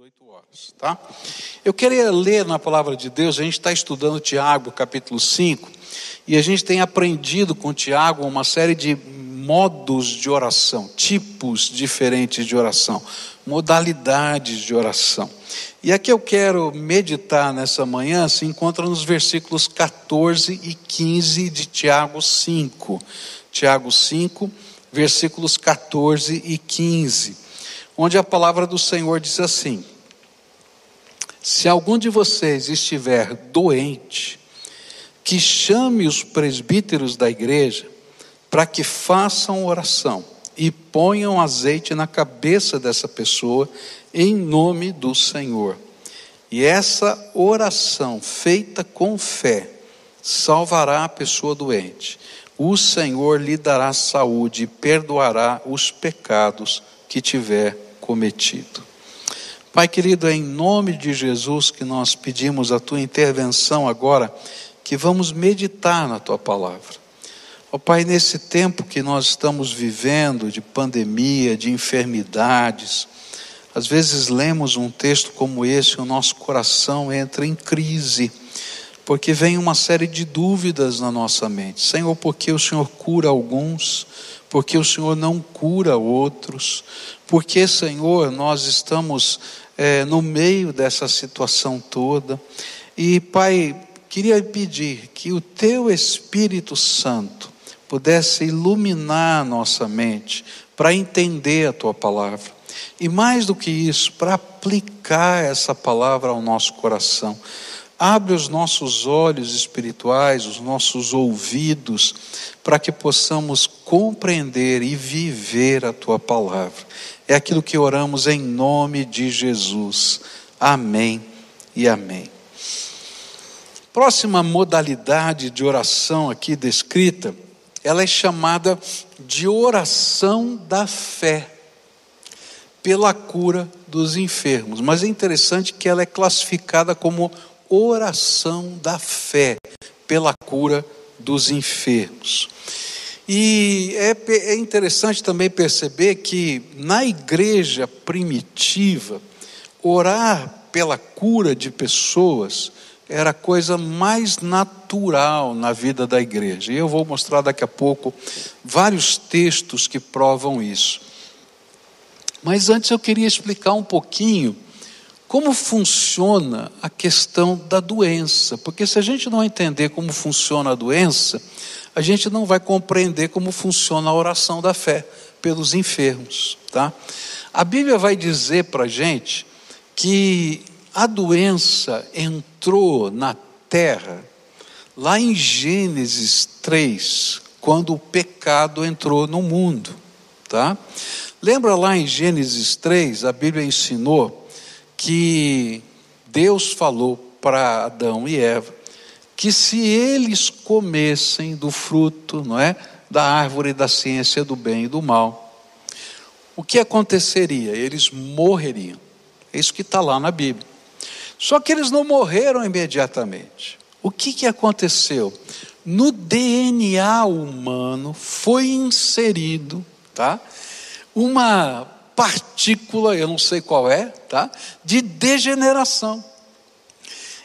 18 horas, tá? Eu queria ler na palavra de Deus, a gente está estudando Tiago, capítulo 5, e a gente tem aprendido com Tiago uma série de modos de oração, tipos diferentes de oração, modalidades de oração. E aqui eu quero meditar nessa manhã, se encontra nos versículos 14 e 15 de Tiago 5. Tiago 5, versículos 14 e 15 onde a palavra do Senhor diz assim: Se algum de vocês estiver doente, que chame os presbíteros da igreja para que façam oração e ponham azeite na cabeça dessa pessoa em nome do Senhor. E essa oração feita com fé salvará a pessoa doente. O Senhor lhe dará saúde e perdoará os pecados que tiver cometido. Pai querido, é em nome de Jesus que nós pedimos a tua intervenção agora, que vamos meditar na tua palavra. Ó oh, Pai, nesse tempo que nós estamos vivendo de pandemia, de enfermidades, às vezes lemos um texto como esse e o nosso coração entra em crise, porque vem uma série de dúvidas na nossa mente. Senhor, por que o Senhor cura alguns? porque o Senhor não cura outros, porque, Senhor, nós estamos é, no meio dessa situação toda. E, Pai, queria pedir que o Teu Espírito Santo pudesse iluminar a nossa mente para entender a Tua palavra. E mais do que isso, para aplicar essa palavra ao nosso coração. Abre os nossos olhos espirituais, os nossos ouvidos, para que possamos compreender e viver a tua palavra. É aquilo que oramos em nome de Jesus. Amém e amém. Próxima modalidade de oração aqui descrita, ela é chamada de oração da fé pela cura dos enfermos. Mas é interessante que ela é classificada como oração da fé pela cura dos enfermos. E é, é interessante também perceber que na igreja primitiva, orar pela cura de pessoas era a coisa mais natural na vida da igreja. E eu vou mostrar daqui a pouco vários textos que provam isso. Mas antes eu queria explicar um pouquinho como funciona a questão da doença, porque se a gente não entender como funciona a doença, a gente não vai compreender como funciona a oração da fé pelos enfermos, tá? A Bíblia vai dizer para a gente que a doença entrou na terra lá em Gênesis 3, quando o pecado entrou no mundo, tá? Lembra lá em Gênesis 3, a Bíblia ensinou que Deus falou para Adão e Eva que se eles comessem do fruto, não é, da árvore da ciência do bem e do mal, o que aconteceria? Eles morreriam. É isso que está lá na Bíblia. Só que eles não morreram imediatamente. O que, que aconteceu? No DNA humano foi inserido, tá? Uma partícula, eu não sei qual é, tá? De degeneração.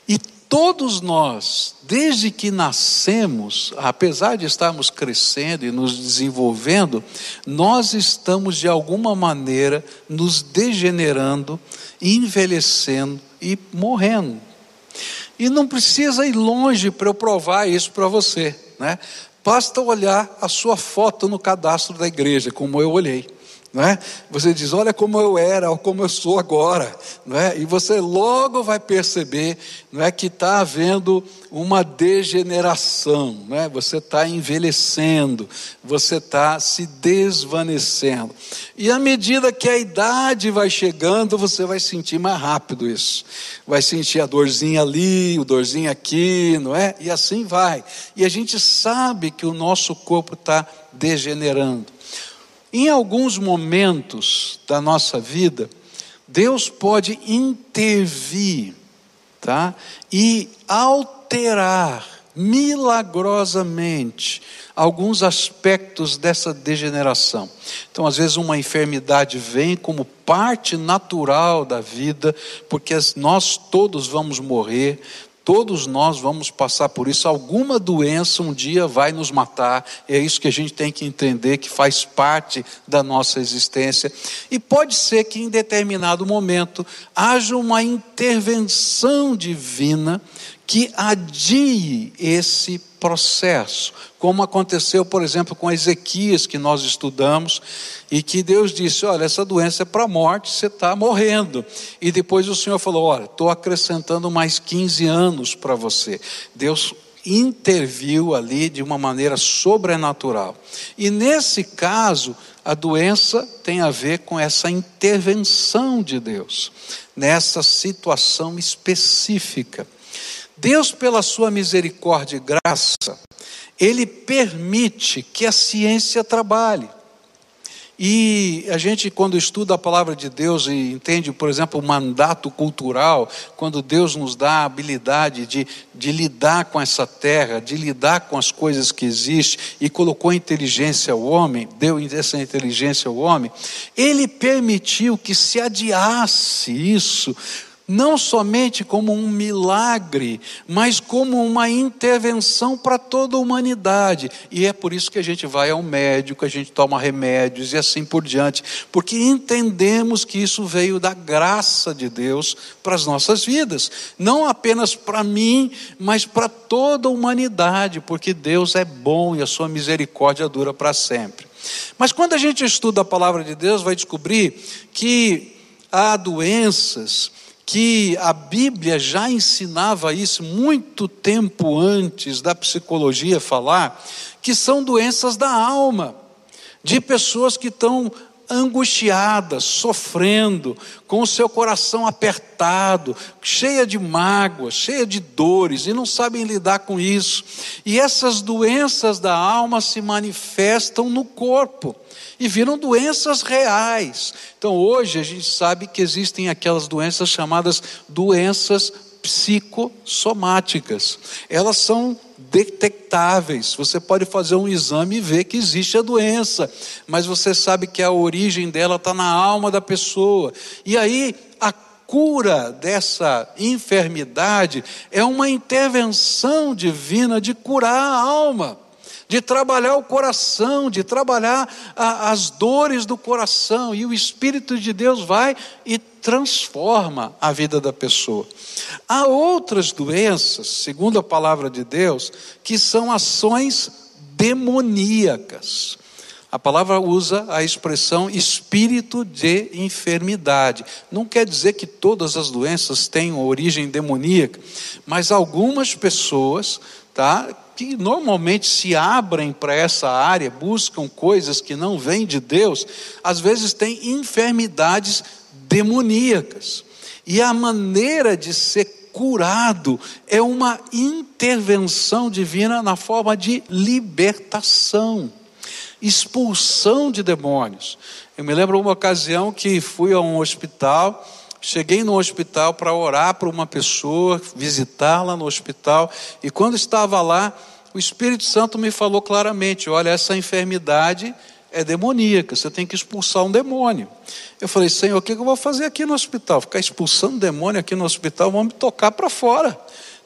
E todos nós, desde que nascemos, apesar de estarmos crescendo e nos desenvolvendo, nós estamos de alguma maneira nos degenerando, envelhecendo e morrendo. E não precisa ir longe para eu provar isso para você, né? Basta olhar a sua foto no cadastro da igreja, como eu olhei não é? Você diz, olha como eu era, ou como eu sou agora, não é? E você logo vai perceber, não é, que está havendo uma degeneração, não é? Você está envelhecendo, você está se desvanecendo. E à medida que a idade vai chegando, você vai sentir mais rápido isso. Vai sentir a dorzinha ali, o dorzinho aqui, não é? E assim vai. E a gente sabe que o nosso corpo está degenerando. Em alguns momentos da nossa vida, Deus pode intervir, tá? E alterar milagrosamente alguns aspectos dessa degeneração. Então, às vezes, uma enfermidade vem como parte natural da vida, porque nós todos vamos morrer, Todos nós vamos passar por isso. Alguma doença um dia vai nos matar. É isso que a gente tem que entender, que faz parte da nossa existência. E pode ser que em determinado momento haja uma intervenção divina que adie esse processo, como aconteceu, por exemplo, com Ezequias, que nós estudamos, e que Deus disse: Olha, essa doença é para a morte, você está morrendo. E depois o Senhor falou: Olha, estou acrescentando mais 15 anos para você. Deus interviu ali de uma maneira sobrenatural. E nesse caso, a doença tem a ver com essa intervenção de Deus, nessa situação específica. Deus, pela sua misericórdia e graça, Ele permite que a ciência trabalhe. E a gente, quando estuda a palavra de Deus e entende, por exemplo, o mandato cultural, quando Deus nos dá a habilidade de, de lidar com essa terra, de lidar com as coisas que existem, e colocou inteligência ao homem, deu essa inteligência ao homem, Ele permitiu que se adiasse isso não somente como um milagre, mas como uma intervenção para toda a humanidade. E é por isso que a gente vai ao médico, a gente toma remédios e assim por diante, porque entendemos que isso veio da graça de Deus para as nossas vidas, não apenas para mim, mas para toda a humanidade, porque Deus é bom e a sua misericórdia dura para sempre. Mas quando a gente estuda a palavra de Deus, vai descobrir que há doenças que a Bíblia já ensinava isso muito tempo antes da psicologia falar, que são doenças da alma, de pessoas que estão angustiadas, sofrendo, com o seu coração apertado, cheia de mágoas, cheia de dores, e não sabem lidar com isso. E essas doenças da alma se manifestam no corpo e viram doenças reais. Então hoje a gente sabe que existem aquelas doenças chamadas doenças psicossomáticas. Elas são detectáveis. Você pode fazer um exame e ver que existe a doença, mas você sabe que a origem dela está na alma da pessoa. E aí a cura dessa enfermidade é uma intervenção divina de curar a alma de trabalhar o coração, de trabalhar a, as dores do coração, e o Espírito de Deus vai e transforma a vida da pessoa. Há outras doenças, segundo a palavra de Deus, que são ações demoníacas. A palavra usa a expressão espírito de enfermidade. Não quer dizer que todas as doenças tenham origem demoníaca, mas algumas pessoas, tá, que normalmente se abrem para essa área, buscam coisas que não vêm de Deus, às vezes têm enfermidades demoníacas. E a maneira de ser curado é uma intervenção divina na forma de libertação, expulsão de demônios. Eu me lembro uma ocasião que fui a um hospital Cheguei no hospital para orar para uma pessoa, visitá-la no hospital, e quando estava lá, o Espírito Santo me falou claramente: olha, essa enfermidade é demoníaca, você tem que expulsar um demônio. Eu falei, Senhor, o que eu vou fazer aqui no hospital? Ficar expulsando demônio aqui no hospital, vamos me tocar para fora.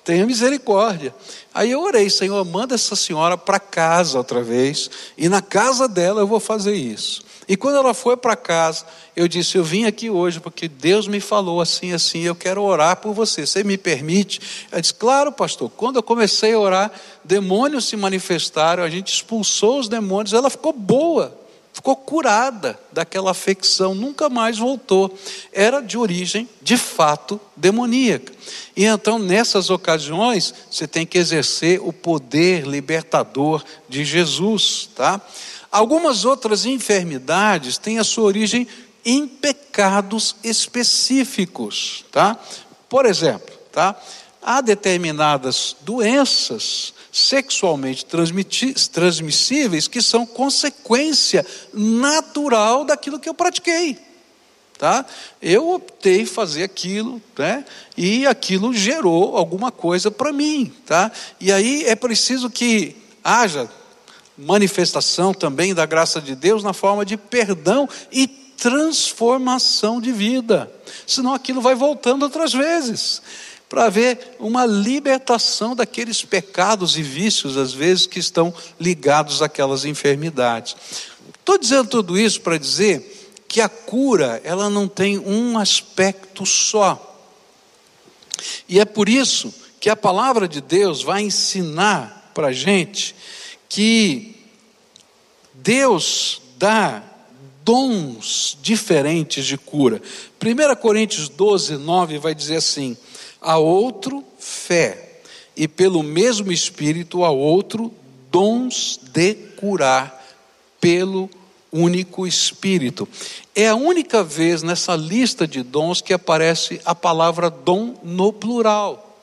Tenha misericórdia. Aí eu orei, Senhor, manda essa senhora para casa outra vez, e na casa dela eu vou fazer isso. E quando ela foi para casa, eu disse: Eu vim aqui hoje porque Deus me falou assim, assim, eu quero orar por você. Você me permite? Ela disse: Claro, pastor. Quando eu comecei a orar, demônios se manifestaram, a gente expulsou os demônios, ela ficou boa, ficou curada daquela afecção, nunca mais voltou. Era de origem, de fato, demoníaca. E então, nessas ocasiões, você tem que exercer o poder libertador de Jesus, tá? Algumas outras enfermidades têm a sua origem em pecados específicos, tá? Por exemplo, tá? Há determinadas doenças sexualmente transmissíveis que são consequência natural daquilo que eu pratiquei. Tá? Eu optei fazer aquilo, né? E aquilo gerou alguma coisa para mim, tá? E aí é preciso que haja manifestação também da graça de Deus na forma de perdão e transformação de vida. Senão aquilo vai voltando outras vezes para ver uma libertação daqueles pecados e vícios, às vezes, que estão ligados àquelas enfermidades. Estou dizendo tudo isso para dizer que a cura, ela não tem um aspecto só. E é por isso que a palavra de Deus vai ensinar para a gente que Deus dá dons diferentes de cura. 1 Coríntios 12, 9 vai dizer assim: a outro fé, e pelo mesmo Espírito a outro dons de curar, pelo único Espírito. É a única vez nessa lista de dons que aparece a palavra dom no plural,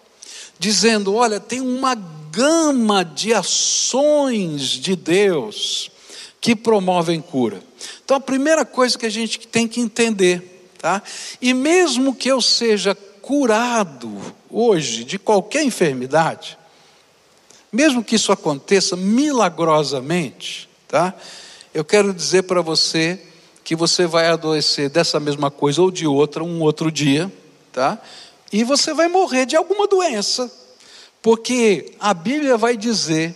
dizendo: olha, tem uma gama de ações de Deus que promovem cura. Então a primeira coisa que a gente tem que entender, tá? E mesmo que eu seja curado hoje de qualquer enfermidade, mesmo que isso aconteça milagrosamente, tá? Eu quero dizer para você que você vai adoecer dessa mesma coisa ou de outra um outro dia, tá? E você vai morrer de alguma doença, porque a Bíblia vai dizer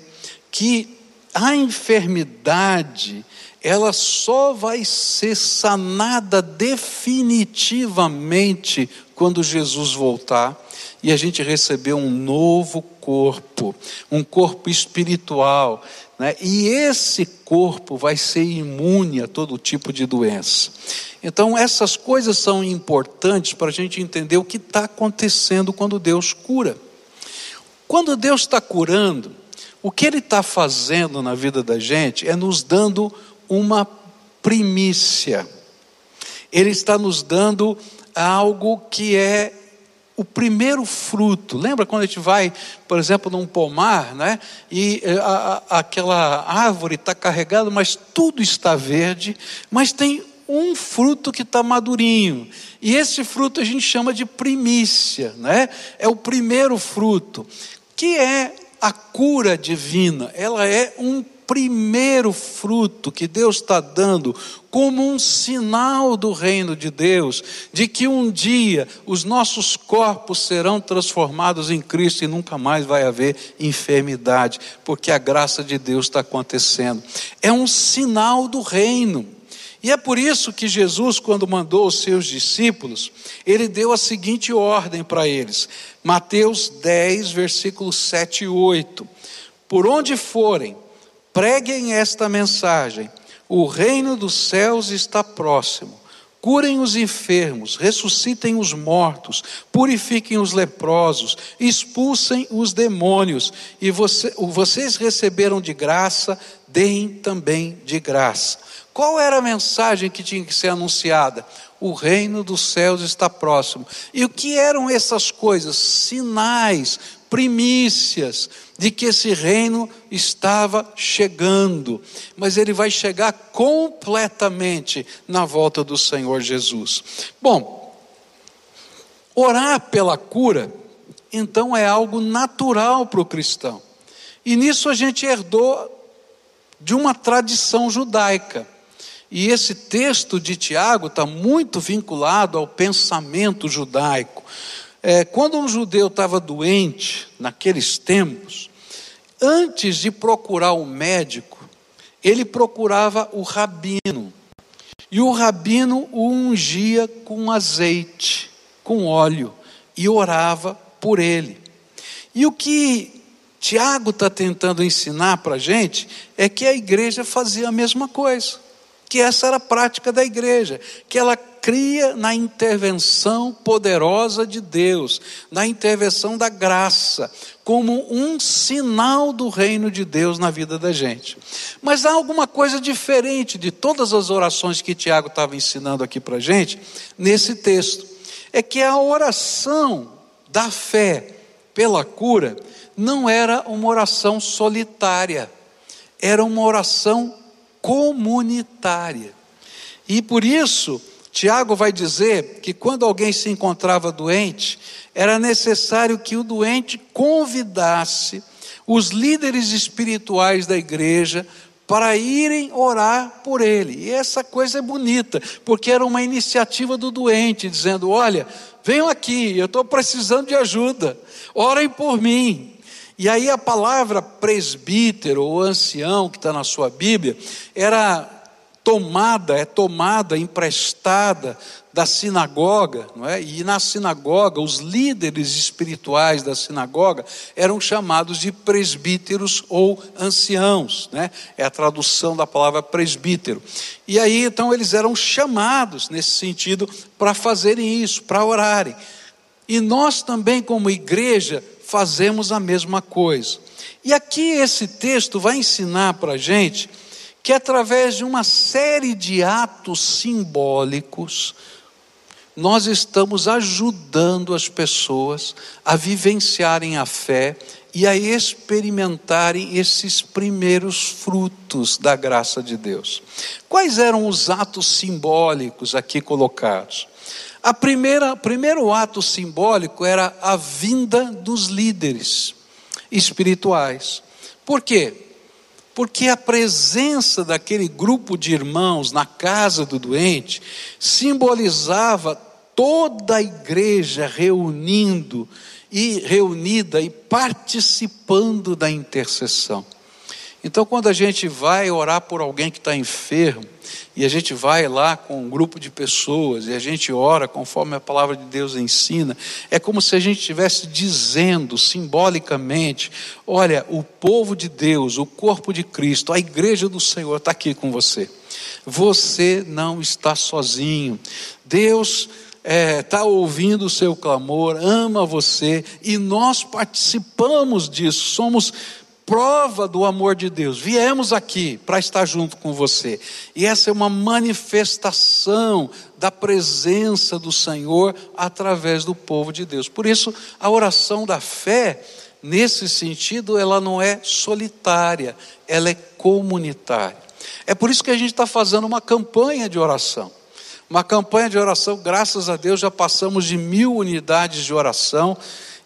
que a enfermidade ela só vai ser sanada definitivamente quando Jesus voltar e a gente receber um novo corpo, um corpo espiritual, né? e esse corpo vai ser imune a todo tipo de doença. Então, essas coisas são importantes para a gente entender o que está acontecendo quando Deus cura. Quando Deus está curando, o que Ele está fazendo na vida da gente é nos dando uma primícia. Ele está nos dando algo que é o primeiro fruto. Lembra quando a gente vai, por exemplo, num pomar, né? E eh, a, a, aquela árvore está carregada, mas tudo está verde, mas tem um fruto que está madurinho. E esse fruto a gente chama de primícia, né? É o primeiro fruto, que é a cura divina. Ela é um primeiro fruto que Deus está dando como um sinal do reino de Deus, de que um dia os nossos corpos serão transformados em Cristo e nunca mais vai haver enfermidade, porque a graça de Deus está acontecendo. É um sinal do reino. E é por isso que Jesus, quando mandou os seus discípulos, ele deu a seguinte ordem para eles. Mateus 10, versículos 7 e 8. Por onde forem, Preguem esta mensagem: o reino dos céus está próximo. Curem os enfermos, ressuscitem os mortos, purifiquem os leprosos, expulsem os demônios, e você, vocês receberam de graça, deem também de graça. Qual era a mensagem que tinha que ser anunciada? O reino dos céus está próximo. E o que eram essas coisas? Sinais, primícias de que esse reino estava chegando, mas ele vai chegar completamente na volta do Senhor Jesus. Bom, orar pela cura, então é algo natural para o cristão, e nisso a gente herdou de uma tradição judaica. E esse texto de Tiago está muito vinculado ao pensamento judaico. É, quando um judeu estava doente, naqueles tempos, antes de procurar um médico, ele procurava o rabino. E o rabino o ungia com azeite, com óleo, e orava por ele. E o que Tiago está tentando ensinar para a gente é que a igreja fazia a mesma coisa, que essa era a prática da igreja, que ela cria na intervenção poderosa de Deus, na intervenção da graça, como um sinal do reino de Deus na vida da gente. Mas há alguma coisa diferente de todas as orações que Tiago estava ensinando aqui para gente, nesse texto. É que a oração da fé pela cura não era uma oração solitária, era uma oração comunitária. E por isso, Tiago vai dizer que quando alguém se encontrava doente, era necessário que o doente convidasse os líderes espirituais da igreja para irem orar por ele. E essa coisa é bonita, porque era uma iniciativa do doente, dizendo: Olha, venham aqui, eu estou precisando de ajuda, orem por mim. E aí a palavra presbítero ou ancião, que está na sua Bíblia, era tomada, é tomada, emprestada da sinagoga, não é? E na sinagoga, os líderes espirituais da sinagoga eram chamados de presbíteros ou anciãos, né? É a tradução da palavra presbítero. E aí então eles eram chamados nesse sentido para fazerem isso, para orarem. E nós também como igreja fazemos a mesma coisa. E aqui esse texto vai ensinar para a gente que através de uma série de atos simbólicos, nós estamos ajudando as pessoas a vivenciarem a fé e a experimentarem esses primeiros frutos da graça de Deus. Quais eram os atos simbólicos aqui colocados? A primeira, primeiro ato simbólico era a vinda dos líderes espirituais. Por quê? Porque a presença daquele grupo de irmãos na casa do doente simbolizava toda a igreja reunindo e reunida e participando da intercessão. Então, quando a gente vai orar por alguém que está enfermo, e a gente vai lá com um grupo de pessoas e a gente ora conforme a palavra de Deus ensina, é como se a gente estivesse dizendo simbolicamente: olha, o povo de Deus, o corpo de Cristo, a igreja do Senhor está aqui com você. Você não está sozinho. Deus está é, tá ouvindo o seu clamor, ama você e nós participamos disso, somos prova do amor de Deus. Viemos aqui para estar junto com você. E essa é uma manifestação da presença do Senhor através do povo de Deus. Por isso, a oração da fé, nesse sentido, ela não é solitária, ela é comunitária. É por isso que a gente está fazendo uma campanha de oração. Uma campanha de oração, graças a Deus, já passamos de mil unidades de oração.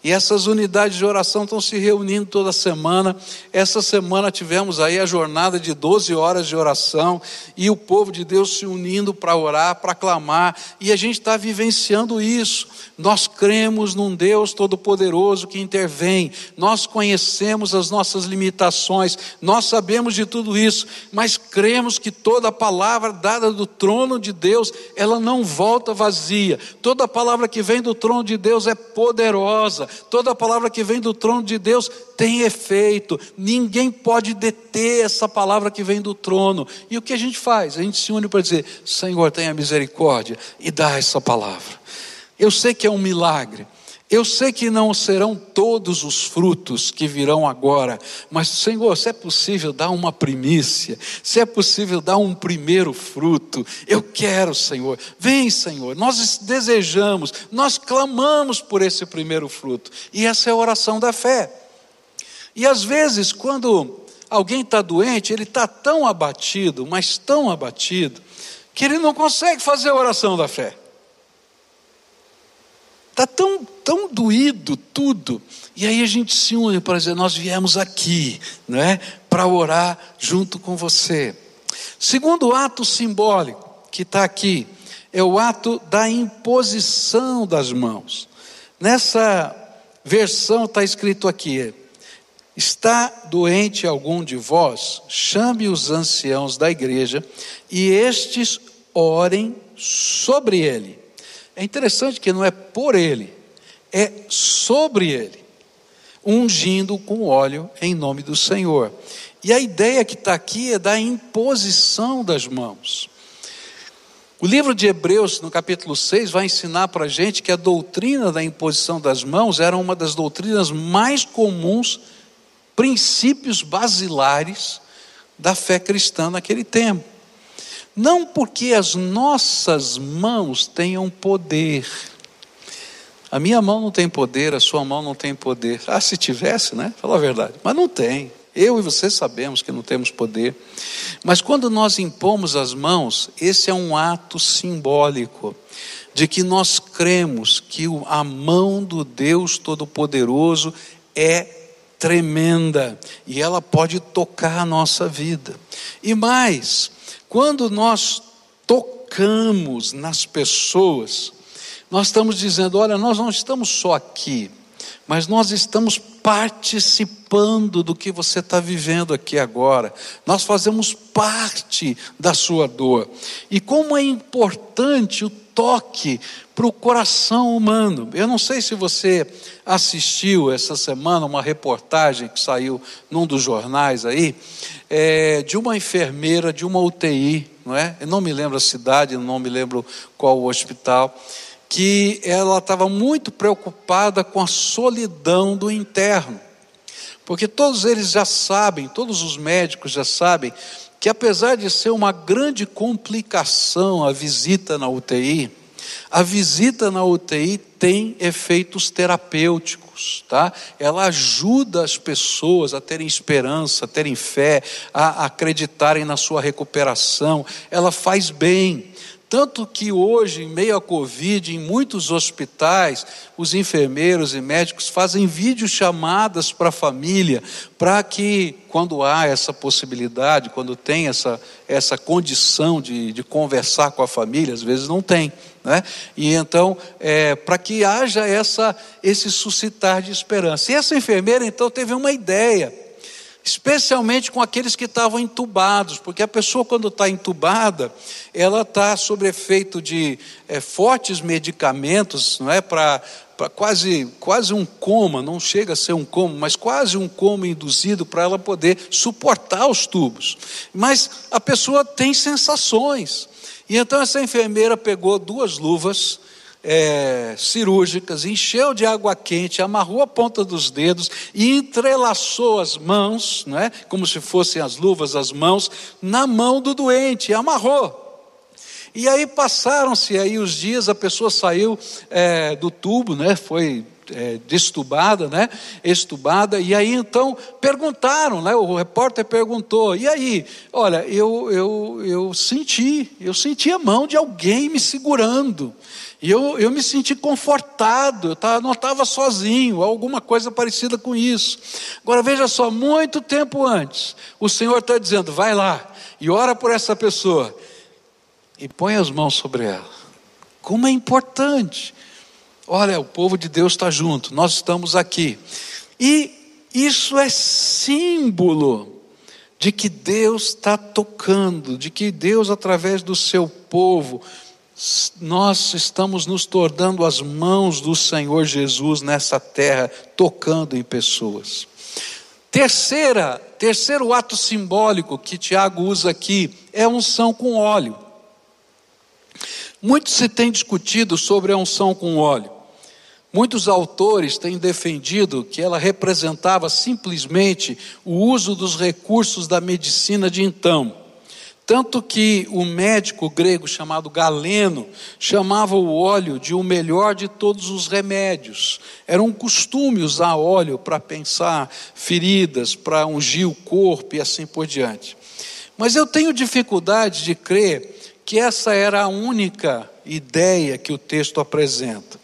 E essas unidades de oração estão se reunindo toda semana. Essa semana tivemos aí a jornada de 12 horas de oração e o povo de Deus se unindo para orar, para clamar, e a gente está vivenciando isso. Nós cremos num Deus todo-poderoso que intervém, nós conhecemos as nossas limitações, nós sabemos de tudo isso, mas cremos que toda palavra dada do trono de Deus, ela não volta vazia. Toda palavra que vem do trono de Deus é poderosa toda palavra que vem do trono de Deus tem efeito, ninguém pode deter essa palavra que vem do trono. E o que a gente faz? A gente se une para dizer: Senhor, tenha misericórdia e dá essa palavra. Eu sei que é um milagre, eu sei que não serão todos os frutos que virão agora, mas Senhor, se é possível dar uma primícia, se é possível dar um primeiro fruto, eu quero, Senhor. Vem, Senhor. Nós desejamos, nós clamamos por esse primeiro fruto. E essa é a oração da fé. E às vezes, quando alguém está doente, ele está tão abatido, mas tão abatido, que ele não consegue fazer a oração da fé. Está tão, tão doído tudo. E aí a gente se une para dizer: nós viemos aqui, não é? Para orar junto com você. Segundo ato simbólico que está aqui, é o ato da imposição das mãos. Nessa versão está escrito aqui: Está doente algum de vós? Chame os anciãos da igreja e estes orem sobre ele é interessante que não é por ele, é sobre ele, ungindo com óleo em nome do Senhor. E a ideia que está aqui é da imposição das mãos. O livro de Hebreus, no capítulo 6, vai ensinar para a gente que a doutrina da imposição das mãos era uma das doutrinas mais comuns, princípios basilares da fé cristã naquele tempo. Não porque as nossas mãos tenham poder. A minha mão não tem poder, a sua mão não tem poder. Ah, se tivesse, né? Fala a verdade. Mas não tem. Eu e você sabemos que não temos poder. Mas quando nós impomos as mãos, esse é um ato simbólico de que nós cremos que a mão do Deus Todo-Poderoso é tremenda e ela pode tocar a nossa vida. E mais, quando nós tocamos nas pessoas, nós estamos dizendo: olha, nós não estamos só aqui, mas nós estamos participando do que você está vivendo aqui agora. Nós fazemos parte da sua dor. E como é importante o toque para o coração humano. Eu não sei se você assistiu essa semana uma reportagem que saiu num dos jornais aí, é, de uma enfermeira de uma UTI, não é? Eu não me lembro a cidade, não me lembro qual o hospital que ela estava muito preocupada com a solidão do interno. Porque todos eles já sabem, todos os médicos já sabem, que apesar de ser uma grande complicação a visita na UTI, a visita na UTI tem efeitos terapêuticos, tá? Ela ajuda as pessoas a terem esperança, a terem fé, a acreditarem na sua recuperação. Ela faz bem. Tanto que hoje, em meio à Covid, em muitos hospitais, os enfermeiros e médicos fazem videochamadas para a família, para que, quando há essa possibilidade, quando tem essa, essa condição de, de conversar com a família, às vezes não tem, né? e então, é, para que haja essa, esse suscitar de esperança. E essa enfermeira, então, teve uma ideia especialmente com aqueles que estavam entubados, porque a pessoa, quando está entubada, ela está sob efeito de é, fortes medicamentos, não é? Para quase, quase um coma, não chega a ser um coma, mas quase um coma induzido para ela poder suportar os tubos. Mas a pessoa tem sensações. E então essa enfermeira pegou duas luvas é, cirúrgicas, encheu de água quente, amarrou a ponta dos dedos e entrelaçou as mãos, né, como se fossem as luvas, as mãos, na mão do doente, amarrou. E aí passaram-se aí os dias, a pessoa saiu é, do tubo, né, foi é, destubada, né? Estubada, e aí então perguntaram, né? O repórter perguntou, e aí, olha, eu, eu, eu senti, eu senti a mão de alguém me segurando. E eu, eu me senti confortado, eu tava, não estava sozinho, alguma coisa parecida com isso. Agora veja só, muito tempo antes, o Senhor está dizendo: vai lá e ora por essa pessoa e põe as mãos sobre ela. Como é importante. Olha, o povo de Deus está junto, nós estamos aqui. E isso é símbolo de que Deus está tocando, de que Deus, através do seu povo, nós estamos nos tornando as mãos do Senhor Jesus nessa terra, tocando em pessoas. Terceira, terceiro ato simbólico que Tiago usa aqui é unção com óleo. Muito se tem discutido sobre a unção com óleo. Muitos autores têm defendido que ela representava simplesmente o uso dos recursos da medicina de então tanto que o médico grego chamado Galeno chamava o óleo de o melhor de todos os remédios. Era um costume usar óleo para pensar feridas, para ungir o corpo e assim por diante. Mas eu tenho dificuldade de crer que essa era a única ideia que o texto apresenta,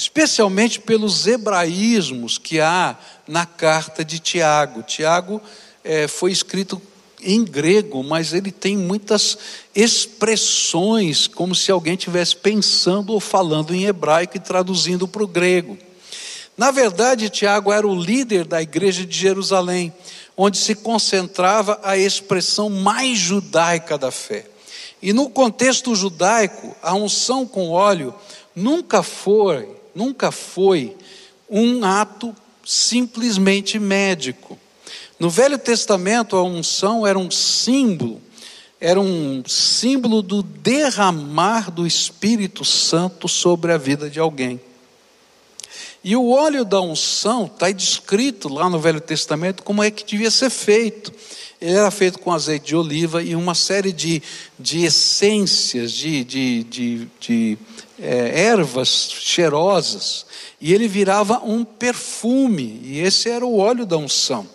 especialmente pelos hebraísmos que há na carta de Tiago. Tiago é, foi escrito em grego, mas ele tem muitas expressões, como se alguém estivesse pensando ou falando em hebraico e traduzindo para o grego. Na verdade, Tiago era o líder da igreja de Jerusalém, onde se concentrava a expressão mais judaica da fé. E no contexto judaico, a unção com óleo nunca foi, nunca foi um ato simplesmente médico. No Velho Testamento, a unção era um símbolo, era um símbolo do derramar do Espírito Santo sobre a vida de alguém. E o óleo da unção está descrito lá no Velho Testamento como é que devia ser feito. Ele era feito com azeite de oliva e uma série de, de essências, de, de, de, de é, ervas cheirosas. E ele virava um perfume, e esse era o óleo da unção.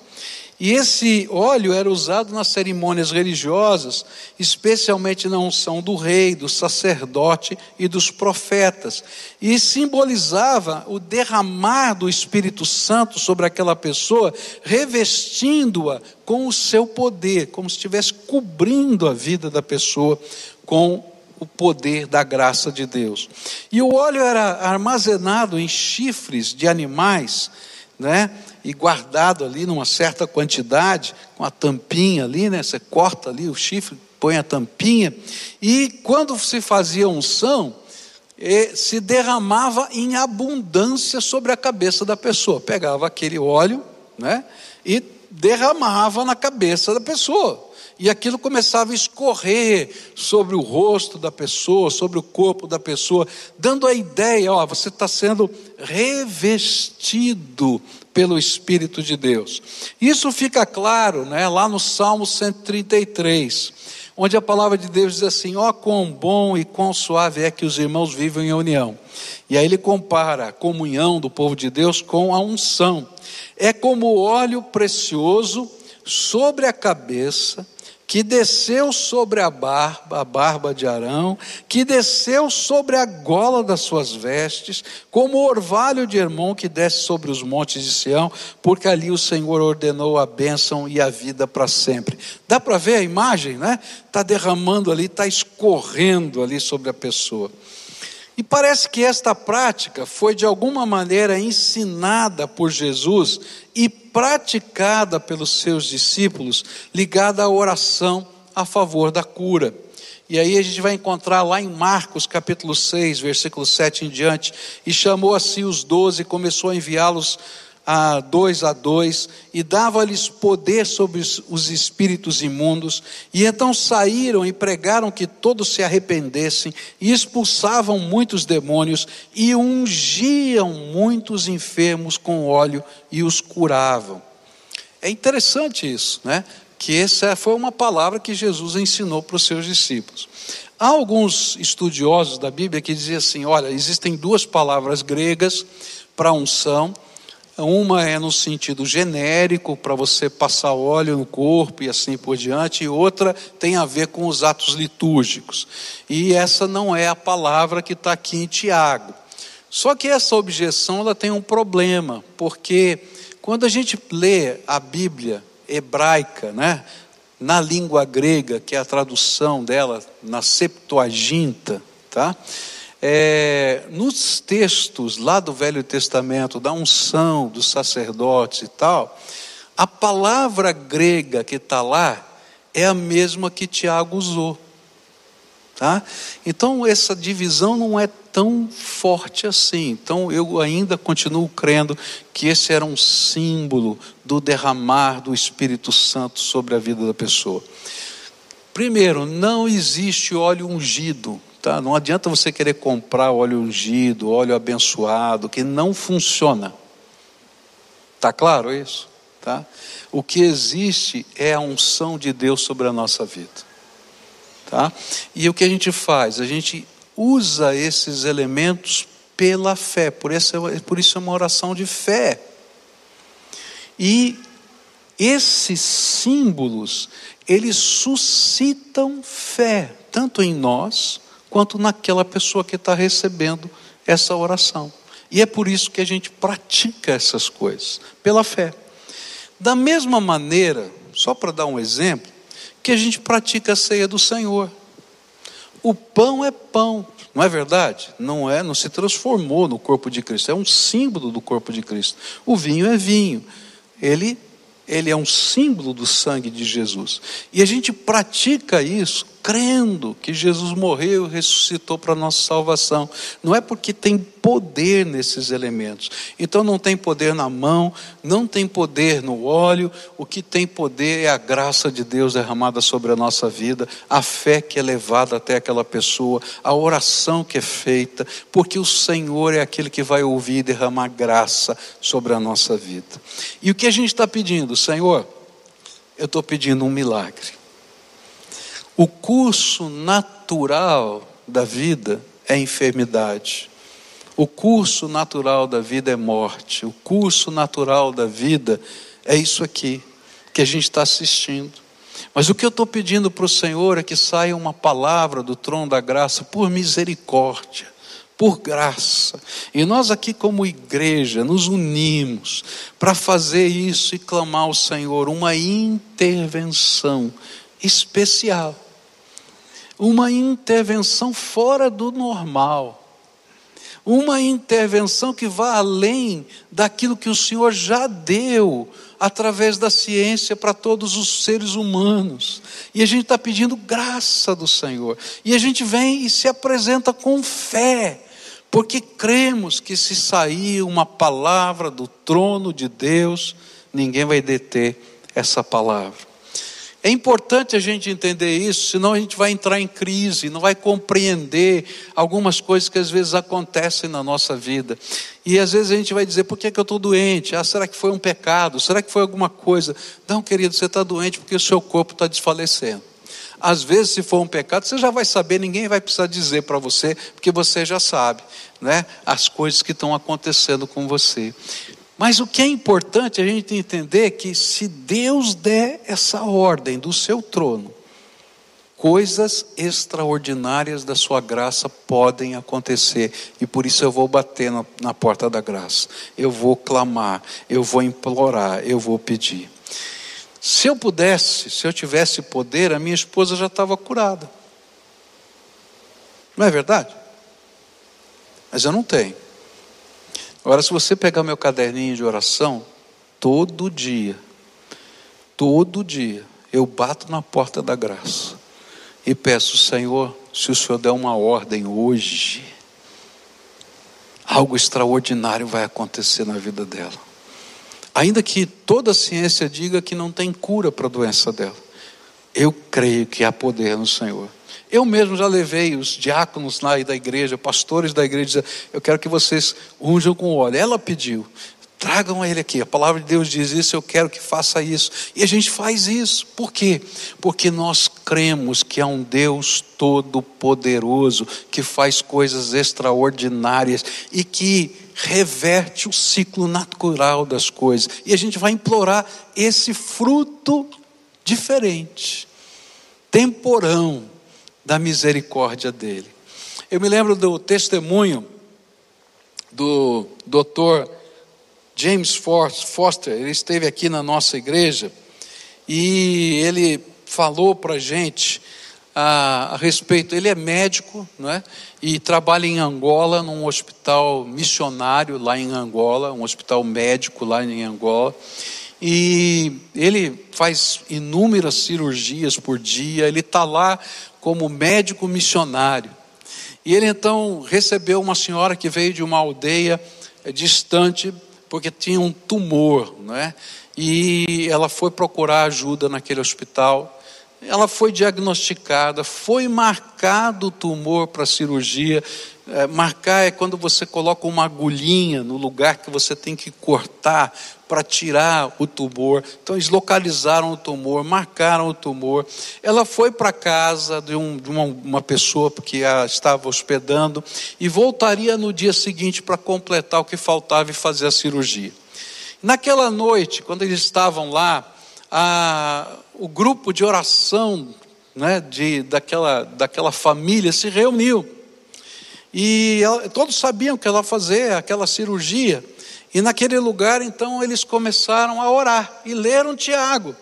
E esse óleo era usado nas cerimônias religiosas, especialmente na unção do rei, do sacerdote e dos profetas, e simbolizava o derramar do Espírito Santo sobre aquela pessoa, revestindo-a com o seu poder, como se estivesse cobrindo a vida da pessoa com o poder da graça de Deus. E o óleo era armazenado em chifres de animais, né? E guardado ali numa certa quantidade, com a tampinha ali, né? Você corta ali o chifre, põe a tampinha, e quando se fazia unção, se derramava em abundância sobre a cabeça da pessoa. Pegava aquele óleo, né? E derramava na cabeça da pessoa e aquilo começava a escorrer sobre o rosto da pessoa, sobre o corpo da pessoa, dando a ideia: ó, você está sendo revestido pelo Espírito de Deus. Isso fica claro né, lá no Salmo 133, onde a palavra de Deus diz assim: ó, quão bom e quão suave é que os irmãos vivem em união. E aí ele compara a comunhão do povo de Deus com a unção. É como óleo precioso sobre a cabeça que desceu sobre a barba, a barba de Arão, que desceu sobre a gola das suas vestes, como o orvalho de Hermon que desce sobre os montes de Sião, porque ali o Senhor ordenou a bênção e a vida para sempre. Dá para ver a imagem, né? Está derramando ali, está escorrendo ali sobre a pessoa. E parece que esta prática foi de alguma maneira ensinada por Jesus e praticada pelos seus discípulos, ligada à oração a favor da cura. E aí a gente vai encontrar lá em Marcos capítulo 6, versículo 7 em diante, e chamou a si os doze e começou a enviá-los a dois a dois, e dava-lhes poder sobre os espíritos imundos, e então saíram e pregaram que todos se arrependessem, e expulsavam muitos demônios, e ungiam muitos enfermos com óleo e os curavam. É interessante isso, né? Que essa foi uma palavra que Jesus ensinou para os seus discípulos. Há alguns estudiosos da Bíblia que diziam assim: olha, existem duas palavras gregas para unção uma é no sentido genérico, para você passar óleo no corpo e assim por diante, e outra tem a ver com os atos litúrgicos. E essa não é a palavra que está aqui em Tiago. Só que essa objeção ela tem um problema, porque quando a gente lê a Bíblia hebraica, né, na língua grega, que é a tradução dela na Septuaginta, tá? É, nos textos lá do Velho Testamento, da unção dos sacerdotes e tal, a palavra grega que está lá é a mesma que Tiago usou. Tá? Então, essa divisão não é tão forte assim. Então, eu ainda continuo crendo que esse era um símbolo do derramar do Espírito Santo sobre a vida da pessoa. Primeiro, não existe óleo ungido Tá? Não adianta você querer comprar óleo ungido, óleo abençoado, que não funciona. Tá claro isso? Tá? O que existe é a unção de Deus sobre a nossa vida. Tá? E o que a gente faz? A gente usa esses elementos pela fé, por isso, por isso é uma oração de fé. E esses símbolos, eles suscitam fé, tanto em nós, quanto naquela pessoa que está recebendo essa oração. E é por isso que a gente pratica essas coisas, pela fé. Da mesma maneira, só para dar um exemplo, que a gente pratica a ceia do Senhor. O pão é pão, não é verdade? Não é, não se transformou no corpo de Cristo, é um símbolo do corpo de Cristo. O vinho é vinho. Ele ele é um símbolo do sangue de Jesus. E a gente pratica isso crendo que Jesus morreu e ressuscitou para nossa salvação. Não é porque tem poder nesses elementos. Então não tem poder na mão, não tem poder no óleo, o que tem poder é a graça de Deus derramada sobre a nossa vida, a fé que é levada até aquela pessoa, a oração que é feita, porque o Senhor é aquele que vai ouvir e derramar graça sobre a nossa vida. E o que a gente está pedindo, Senhor? Eu estou pedindo um milagre. O curso natural da vida é enfermidade. O curso natural da vida é morte. O curso natural da vida é isso aqui. que a gente está assistindo. Mas o que eu estou pedindo para o Senhor é que saia uma palavra do trono da graça por misericórdia, por graça. E nós aqui, como igreja, nos unimos para fazer isso e clamar ao Senhor uma intervenção especial, uma intervenção fora do normal uma intervenção que vá além daquilo que o Senhor já deu através da ciência para todos os seres humanos. E a gente está pedindo graça do Senhor. E a gente vem e se apresenta com fé, porque cremos que se sair uma palavra do trono de Deus, ninguém vai deter essa palavra. É importante a gente entender isso, senão a gente vai entrar em crise, não vai compreender algumas coisas que às vezes acontecem na nossa vida. E às vezes a gente vai dizer: por que, é que eu estou doente? Ah, será que foi um pecado? Será que foi alguma coisa? Não, querido, você está doente porque o seu corpo está desfalecendo. Às vezes, se for um pecado, você já vai saber, ninguém vai precisar dizer para você, porque você já sabe, né? As coisas que estão acontecendo com você. Mas o que é importante a gente entender é que se Deus der essa ordem do seu trono, coisas extraordinárias da sua graça podem acontecer, e por isso eu vou bater na, na porta da graça, eu vou clamar, eu vou implorar, eu vou pedir. Se eu pudesse, se eu tivesse poder, a minha esposa já estava curada. Não é verdade? Mas eu não tenho. Agora, se você pegar meu caderninho de oração, todo dia, todo dia, eu bato na porta da graça e peço, Senhor, se o Senhor der uma ordem hoje, algo extraordinário vai acontecer na vida dela. Ainda que toda a ciência diga que não tem cura para a doença dela, eu creio que há poder no Senhor. Eu mesmo já levei os diáconos lá da igreja, pastores da igreja, eu quero que vocês unjam com óleo. Ela pediu, tragam ele aqui. A palavra de Deus diz isso, eu quero que faça isso. E a gente faz isso. Por quê? Porque nós cremos que há um Deus todo-poderoso que faz coisas extraordinárias e que reverte o ciclo natural das coisas. E a gente vai implorar esse fruto diferente, temporão da misericórdia dele. Eu me lembro do testemunho do doutor James Foster, ele esteve aqui na nossa igreja e ele falou para gente a, a, respeito, ele é médico não é? e trabalha em Angola, num hospital missionário lá em Angola, um hospital médico lá em Angola. E ele faz inúmeras cirurgias por dia, ele está lá como médico missionário. E ele então recebeu uma senhora que veio de uma aldeia distante, porque tinha um tumor, né? E ela foi procurar ajuda naquele hospital. Ela foi diagnosticada, foi marcado o tumor para cirurgia. É, marcar é quando você coloca uma agulhinha no lugar que você tem que cortar para tirar o tumor. Então, eles localizaram o tumor, marcaram o tumor. Ela foi para casa de, um, de uma, uma, pessoa que a estava hospedando e voltaria no dia seguinte para completar o que faltava e fazer a cirurgia. Naquela noite, quando eles estavam lá, a, o grupo de oração né, de, daquela, daquela família se reuniu. E ela, todos sabiam que ela ia fazer aquela cirurgia. E naquele lugar, então, eles começaram a orar e leram Tiago.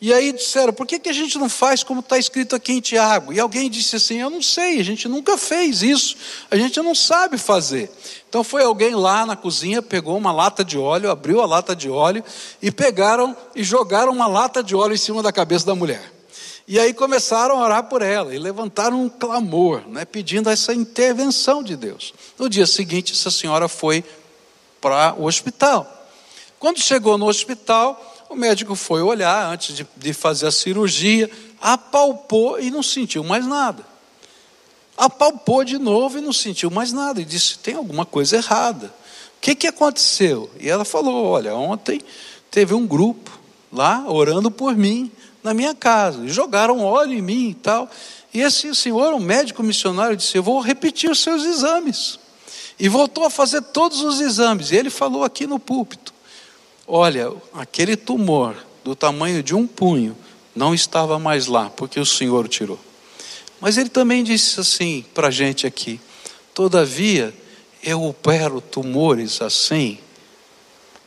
E aí disseram: por que, que a gente não faz como está escrito aqui em Tiago? E alguém disse assim: eu não sei, a gente nunca fez isso, a gente não sabe fazer. Então foi alguém lá na cozinha, pegou uma lata de óleo, abriu a lata de óleo e pegaram e jogaram uma lata de óleo em cima da cabeça da mulher. E aí começaram a orar por ela e levantaram um clamor, né, pedindo essa intervenção de Deus. No dia seguinte, essa senhora foi para o hospital. Quando chegou no hospital, o médico foi olhar antes de, de fazer a cirurgia, apalpou e não sentiu mais nada. Apalpou de novo e não sentiu mais nada. E disse: tem alguma coisa errada. O que, que aconteceu? E ela falou: olha, ontem teve um grupo lá orando por mim na minha casa. Jogaram óleo em mim e tal. E esse senhor, um médico missionário, disse: Eu vou repetir os seus exames. E voltou a fazer todos os exames. E ele falou aqui no púlpito: Olha, aquele tumor do tamanho de um punho não estava mais lá, porque o Senhor o tirou. Mas ele também disse assim para a gente aqui: todavia eu opero tumores assim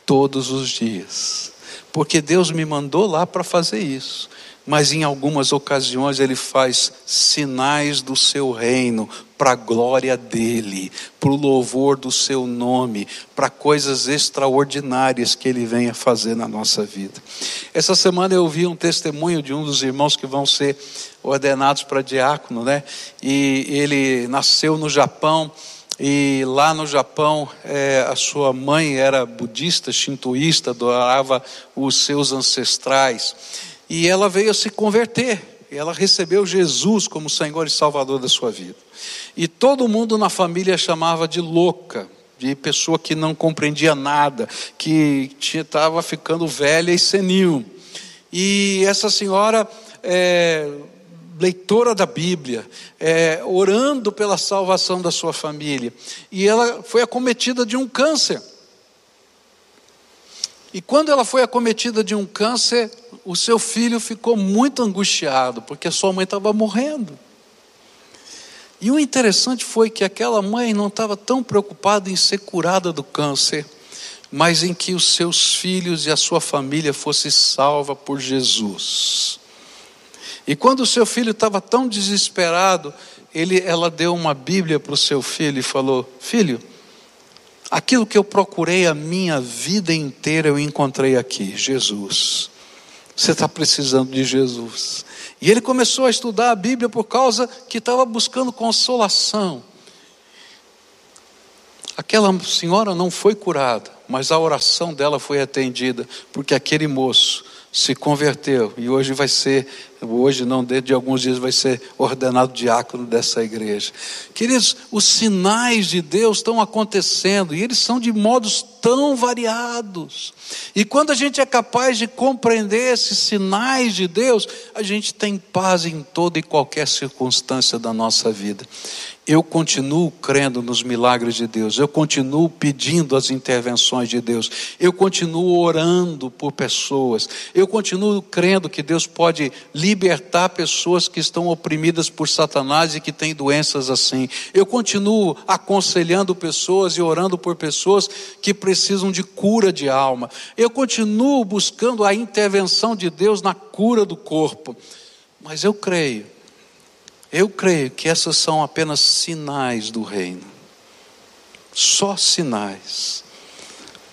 todos os dias, porque Deus me mandou lá para fazer isso mas em algumas ocasiões ele faz sinais do seu reino, para a glória dele, para o louvor do seu nome, para coisas extraordinárias que ele venha fazer na nossa vida. Essa semana eu vi um testemunho de um dos irmãos que vão ser ordenados para diácono, né? E ele nasceu no Japão. E lá no Japão, é, a sua mãe era budista, shintoísta, adorava os seus ancestrais e ela veio a se converter. Ela recebeu Jesus como Senhor e Salvador da sua vida. E todo mundo na família chamava de louca, de pessoa que não compreendia nada, que estava ficando velha e senil. E essa senhora, é, leitora da Bíblia, é, orando pela salvação da sua família, e ela foi acometida de um câncer. E quando ela foi acometida de um câncer, o seu filho ficou muito angustiado, porque sua mãe estava morrendo. E o interessante foi que aquela mãe não estava tão preocupada em ser curada do câncer, mas em que os seus filhos e a sua família fossem salva por Jesus. E quando o seu filho estava tão desesperado, ele, ela deu uma Bíblia para o seu filho e falou: Filho, aquilo que eu procurei a minha vida inteira eu encontrei aqui, Jesus. Você está precisando de Jesus. E ele começou a estudar a Bíblia por causa que estava buscando consolação. Aquela senhora não foi curada, mas a oração dela foi atendida, porque aquele moço se converteu e hoje vai ser hoje não, dentro de alguns dias vai ser ordenado diácono dessa igreja. Queridos, os sinais de Deus estão acontecendo e eles são de modos tão variados. E quando a gente é capaz de compreender esses sinais de Deus, a gente tem paz em toda e qualquer circunstância da nossa vida eu continuo crendo nos milagres de Deus, eu continuo pedindo as intervenções de Deus, eu continuo orando por pessoas, eu continuo crendo que Deus pode libertar pessoas que estão oprimidas por Satanás e que têm doenças assim, eu continuo aconselhando pessoas e orando por pessoas que precisam de cura de alma, eu continuo buscando a intervenção de Deus na cura do corpo, mas eu creio eu creio que essas são apenas sinais do reino. Só sinais.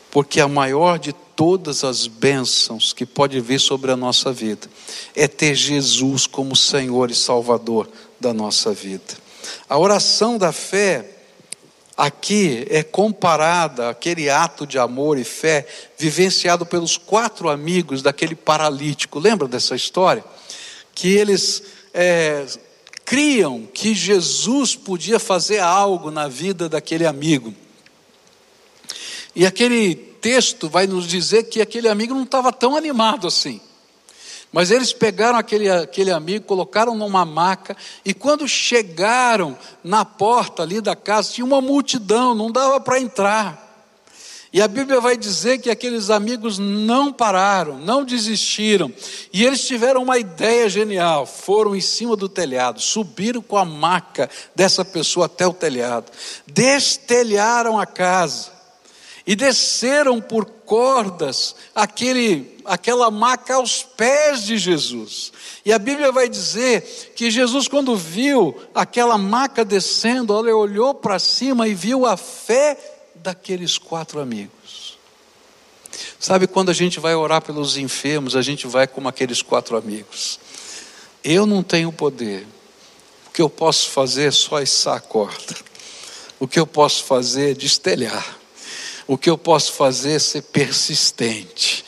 Porque a maior de todas as bênçãos que pode vir sobre a nossa vida é ter Jesus como Senhor e Salvador da nossa vida. A oração da fé aqui é comparada àquele ato de amor e fé vivenciado pelos quatro amigos daquele paralítico. Lembra dessa história? Que eles é, criam que Jesus podia fazer algo na vida daquele amigo. E aquele texto vai nos dizer que aquele amigo não estava tão animado assim. Mas eles pegaram aquele, aquele amigo, colocaram numa maca, e quando chegaram na porta ali da casa, tinha uma multidão, não dava para entrar. E a Bíblia vai dizer que aqueles amigos não pararam, não desistiram, e eles tiveram uma ideia genial. Foram em cima do telhado, subiram com a maca dessa pessoa até o telhado, destelharam a casa e desceram por cordas aquele, aquela maca aos pés de Jesus. E a Bíblia vai dizer que Jesus, quando viu aquela maca descendo, ele olhou para cima e viu a fé daqueles quatro amigos. Sabe quando a gente vai orar pelos enfermos, a gente vai como aqueles quatro amigos. Eu não tenho poder. O que eu posso fazer é só içar a corda. O que eu posso fazer é destelhar. O que eu posso fazer é ser persistente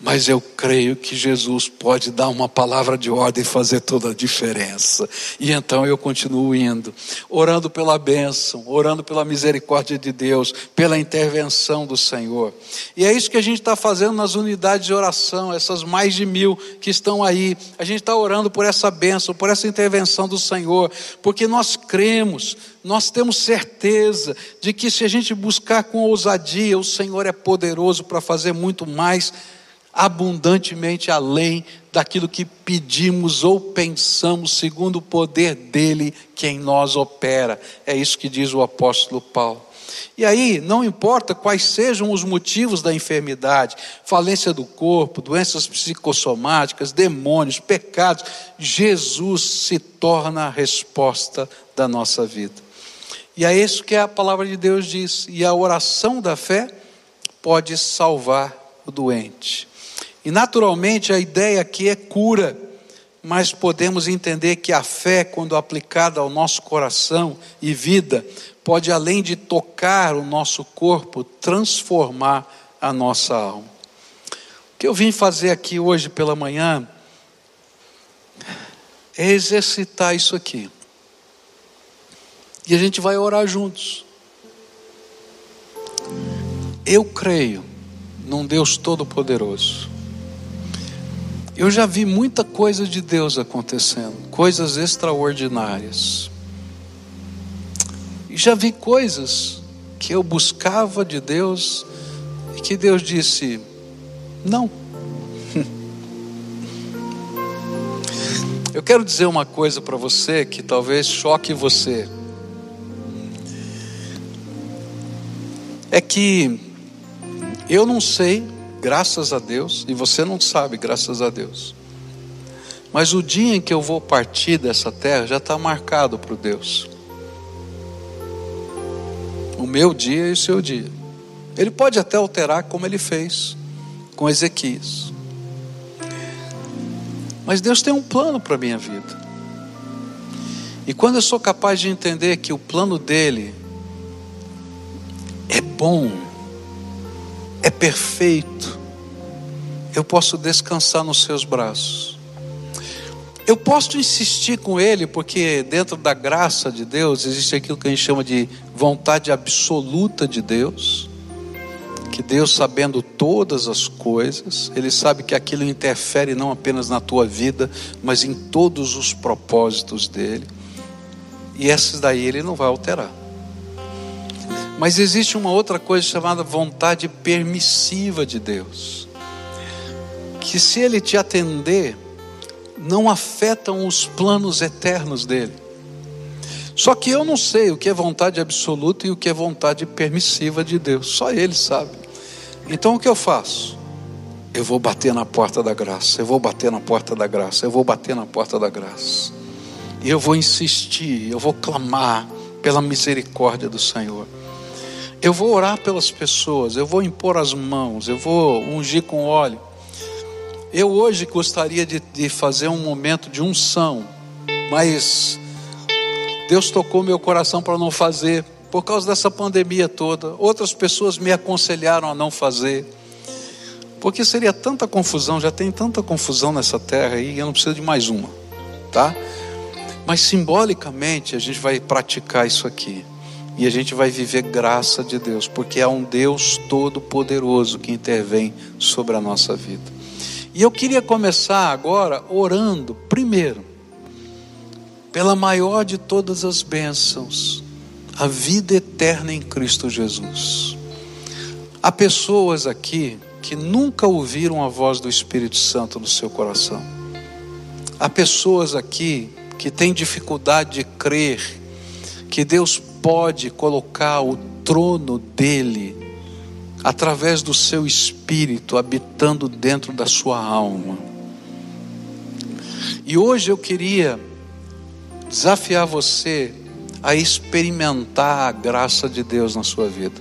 mas eu creio que Jesus pode dar uma palavra de ordem e fazer toda a diferença. E então eu continuo indo, orando pela bênção, orando pela misericórdia de Deus, pela intervenção do Senhor. E é isso que a gente está fazendo nas unidades de oração, essas mais de mil que estão aí. A gente está orando por essa bênção, por essa intervenção do Senhor, porque nós cremos, nós temos certeza de que se a gente buscar com ousadia, o Senhor é poderoso para fazer muito mais abundantemente além daquilo que pedimos ou pensamos, segundo o poder dele que em nós opera. É isso que diz o apóstolo Paulo. E aí, não importa quais sejam os motivos da enfermidade, falência do corpo, doenças psicossomáticas, demônios, pecados, Jesus se torna a resposta da nossa vida. E é isso que a palavra de Deus diz. E a oração da fé pode salvar o doente. E naturalmente a ideia aqui é cura, mas podemos entender que a fé, quando aplicada ao nosso coração e vida, pode, além de tocar o nosso corpo, transformar a nossa alma. O que eu vim fazer aqui hoje pela manhã é exercitar isso aqui. E a gente vai orar juntos. Eu creio num Deus Todo-Poderoso. Eu já vi muita coisa de Deus acontecendo, coisas extraordinárias. E já vi coisas que eu buscava de Deus e que Deus disse: não. Eu quero dizer uma coisa para você que talvez choque você. É que eu não sei, graças a Deus, e você não sabe, graças a Deus. Mas o dia em que eu vou partir dessa terra já está marcado para Deus o meu dia e o seu dia. Ele pode até alterar como ele fez com Ezequias. Mas Deus tem um plano para a minha vida. E quando eu sou capaz de entender que o plano dele é bom, é perfeito, eu posso descansar nos seus braços. Eu posso insistir com ele, porque dentro da graça de Deus existe aquilo que a gente chama de vontade absoluta de Deus. Que Deus, sabendo todas as coisas, Ele sabe que aquilo interfere não apenas na tua vida, mas em todos os propósitos dele. E essas daí Ele não vai alterar. Mas existe uma outra coisa chamada vontade permissiva de Deus. Que se Ele te atender, não afetam os planos eternos dele. Só que eu não sei o que é vontade absoluta e o que é vontade permissiva de Deus, só Ele sabe. Então o que eu faço? Eu vou bater na porta da graça, eu vou bater na porta da graça, eu vou bater na porta da graça. E eu vou insistir, eu vou clamar pela misericórdia do Senhor. Eu vou orar pelas pessoas, eu vou impor as mãos, eu vou ungir com óleo. Eu hoje gostaria de, de fazer um momento de unção, mas Deus tocou meu coração para não fazer, por causa dessa pandemia toda. Outras pessoas me aconselharam a não fazer, porque seria tanta confusão, já tem tanta confusão nessa terra aí, eu não preciso de mais uma, tá? Mas simbolicamente a gente vai praticar isso aqui. E a gente vai viver graça de Deus, porque é um Deus todo-poderoso que intervém sobre a nossa vida. E eu queria começar agora orando, primeiro, pela maior de todas as bênçãos, a vida eterna em Cristo Jesus. Há pessoas aqui que nunca ouviram a voz do Espírito Santo no seu coração. Há pessoas aqui que têm dificuldade de crer que Deus pode colocar o trono dele através do seu espírito habitando dentro da sua alma. E hoje eu queria desafiar você a experimentar a graça de Deus na sua vida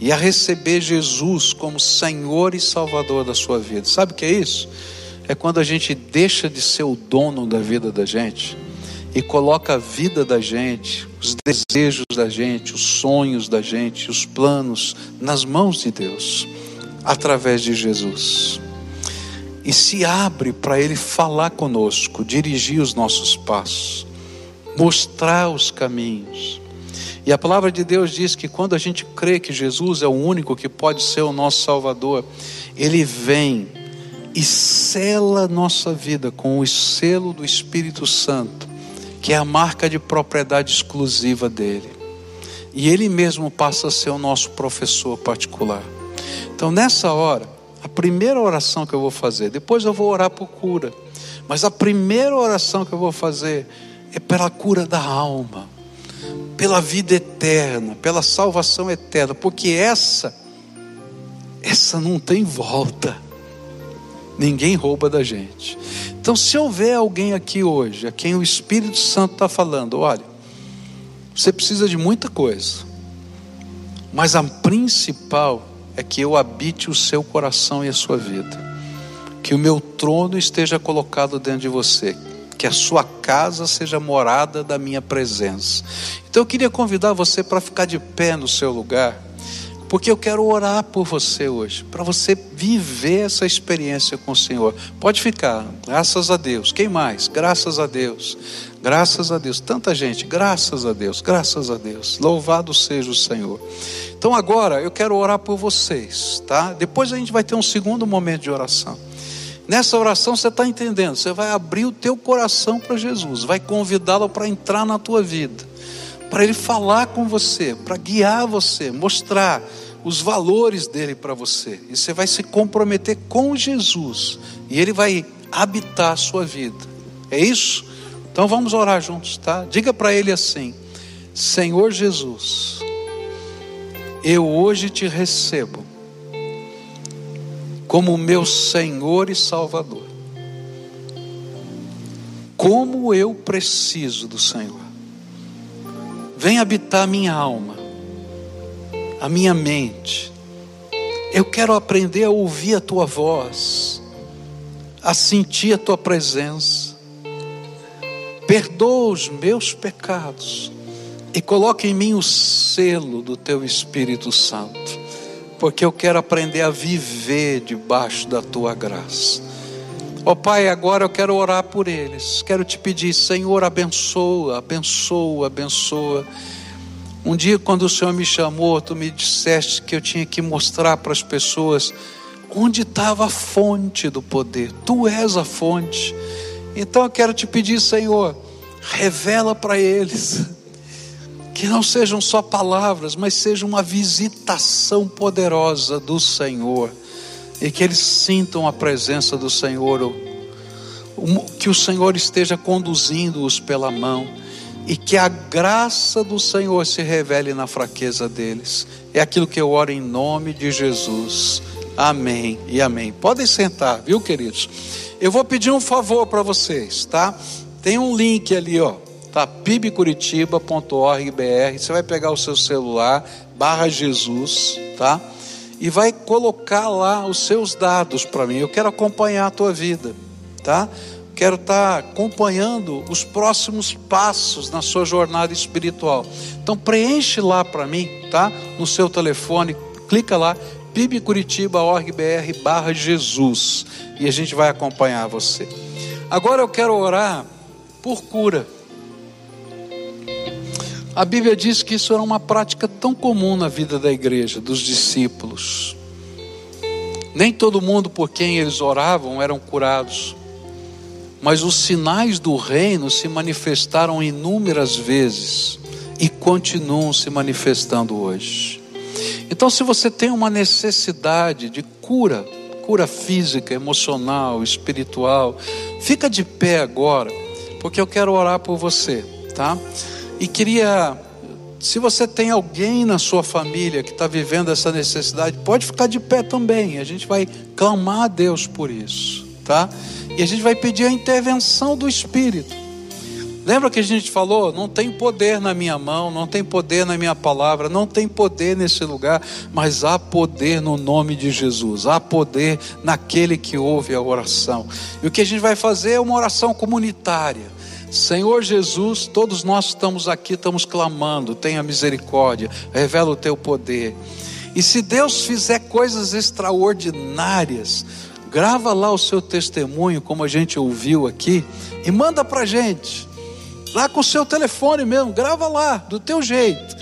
e a receber Jesus como Senhor e Salvador da sua vida. Sabe o que é isso? É quando a gente deixa de ser o dono da vida da gente e coloca a vida da gente, os desejos da gente, os sonhos da gente, os planos nas mãos de Deus, através de Jesus. E se abre para Ele falar conosco, dirigir os nossos passos, mostrar os caminhos. E a palavra de Deus diz que quando a gente crê que Jesus é o único que pode ser o nosso Salvador, Ele vem e sela nossa vida com o selo do Espírito Santo que é a marca de propriedade exclusiva dele. E ele mesmo passa a ser o nosso professor particular. Então, nessa hora, A primeira oração que eu vou fazer, depois eu vou orar por cura. Mas a primeira oração que eu vou fazer é pela cura da alma, pela vida eterna, pela salvação eterna, porque essa, essa não tem volta. Ninguém rouba da gente. Então, se houver alguém aqui hoje, a quem o Espírito Santo está falando, olha, você precisa de muita coisa, mas a principal é que eu habite o seu coração e a sua vida, que o meu trono esteja colocado dentro de você, que a sua casa seja morada da minha presença. Então eu queria convidar você para ficar de pé no seu lugar, porque eu quero orar por você hoje, para você viver essa experiência com o Senhor. Pode ficar, graças a Deus. Quem mais? Graças a Deus. Graças a Deus. Tanta gente, graças a Deus, graças a Deus. Louvado seja o Senhor. Então agora eu quero orar por vocês, tá? Depois a gente vai ter um segundo momento de oração. Nessa oração você está entendendo, você vai abrir o teu coração para Jesus, vai convidá-lo para entrar na tua vida, para ele falar com você, para guiar você, mostrar os valores dele para você. E você vai se comprometer com Jesus, e ele vai habitar a sua vida. É isso? Então vamos orar juntos, tá? Diga para ele assim: Senhor Jesus, eu hoje te recebo como meu Senhor e Salvador. Como eu preciso do Senhor. Vem habitar minha alma, a minha mente. Eu quero aprender a ouvir a tua voz, a sentir a tua presença. Perdoa os meus pecados e coloque em mim o selo do teu Espírito Santo porque eu quero aprender a viver debaixo da tua graça. Ó oh, Pai, agora eu quero orar por eles. Quero te pedir, Senhor, abençoa, abençoa, abençoa. Um dia, quando o Senhor me chamou, tu me disseste que eu tinha que mostrar para as pessoas onde estava a fonte do poder. Tu és a fonte. Então eu quero te pedir, Senhor, revela para eles que não sejam só palavras, mas seja uma visitação poderosa do Senhor, e que eles sintam a presença do Senhor, que o Senhor esteja conduzindo-os pela mão, e que a graça do Senhor se revele na fraqueza deles. É aquilo que eu oro em nome de Jesus. Amém e amém. Podem sentar, viu, queridos? Eu vou pedir um favor para vocês, tá? Tem um link ali, ó tá? pibcuritiba.org.br. Você vai pegar o seu celular, barra Jesus, tá? E vai colocar lá os seus dados para mim. Eu quero acompanhar a tua vida, tá? Quero estar tá acompanhando os próximos passos na sua jornada espiritual. Então preenche lá para mim, tá? No seu telefone, clica lá, pibcuritiba.org.br barra Jesus. E a gente vai acompanhar você. Agora eu quero orar por cura. A Bíblia diz que isso era uma prática tão comum na vida da igreja, dos discípulos. Nem todo mundo por quem eles oravam eram curados, mas os sinais do reino se manifestaram inúmeras vezes e continuam se manifestando hoje. Então, se você tem uma necessidade de cura, cura física, emocional, espiritual, fica de pé agora, porque eu quero orar por você, tá? E queria, se você tem alguém na sua família que está vivendo essa necessidade, pode ficar de pé também. A gente vai clamar a Deus por isso, tá? E a gente vai pedir a intervenção do Espírito. Lembra que a gente falou? Não tem poder na minha mão, não tem poder na minha palavra, não tem poder nesse lugar, mas há poder no nome de Jesus, há poder naquele que ouve a oração. E o que a gente vai fazer é uma oração comunitária. Senhor Jesus, todos nós estamos aqui, estamos clamando, tenha misericórdia, revela o teu poder. E se Deus fizer coisas extraordinárias, grava lá o seu testemunho, como a gente ouviu aqui, e manda para a gente, lá com o seu telefone mesmo, grava lá, do teu jeito,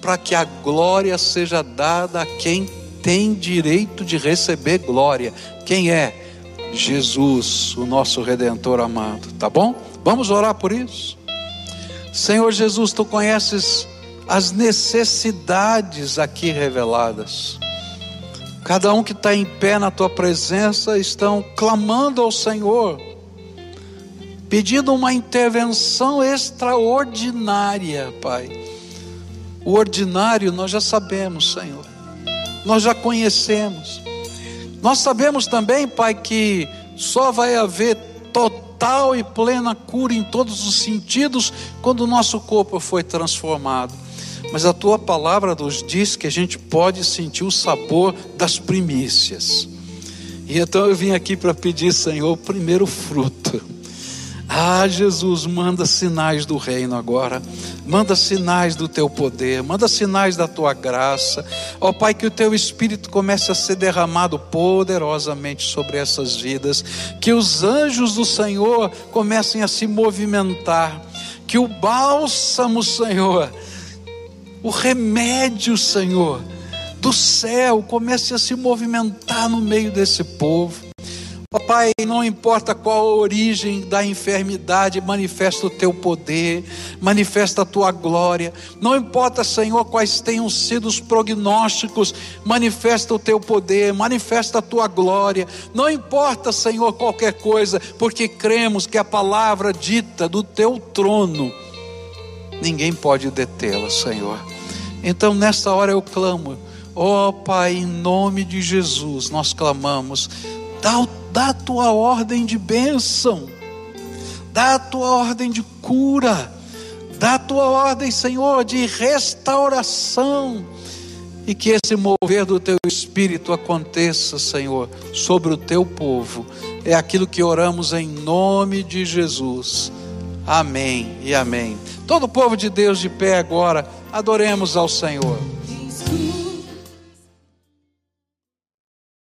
para que a glória seja dada a quem tem direito de receber glória. Quem é? Jesus, o nosso redentor amado, tá bom? Vamos orar por isso? Senhor Jesus, tu conheces as necessidades aqui reveladas. Cada um que está em pé na tua presença estão clamando ao Senhor, pedindo uma intervenção extraordinária, Pai. O ordinário nós já sabemos, Senhor, nós já conhecemos. Nós sabemos também, Pai, que só vai haver total e plena cura em todos os sentidos quando o nosso corpo foi transformado. Mas a tua palavra nos diz que a gente pode sentir o sabor das primícias. E então eu vim aqui para pedir, Senhor, o primeiro fruto. Ah, Jesus, manda sinais do reino agora. Manda sinais do teu poder, manda sinais da tua graça. Ó oh, Pai, que o teu espírito comece a ser derramado poderosamente sobre essas vidas, que os anjos do Senhor comecem a se movimentar, que o bálsamo, Senhor, o remédio, Senhor, do céu comece a se movimentar no meio desse povo. Papai, não importa qual a origem da enfermidade, manifesta o teu poder, manifesta a tua glória. Não importa, Senhor, quais tenham sido os prognósticos, manifesta o teu poder, manifesta a tua glória. Não importa, Senhor, qualquer coisa, porque cremos que a palavra dita do teu trono, ninguém pode detê-la, Senhor. Então, nesta hora eu clamo, ó oh, Pai, em nome de Jesus, nós clamamos, dá dá a tua ordem de bênção, dá a tua ordem de cura, dá a tua ordem, Senhor, de restauração, e que esse mover do teu espírito aconteça, Senhor, sobre o teu povo. É aquilo que oramos em nome de Jesus. Amém e amém. Todo o povo de Deus de pé agora, adoremos ao Senhor.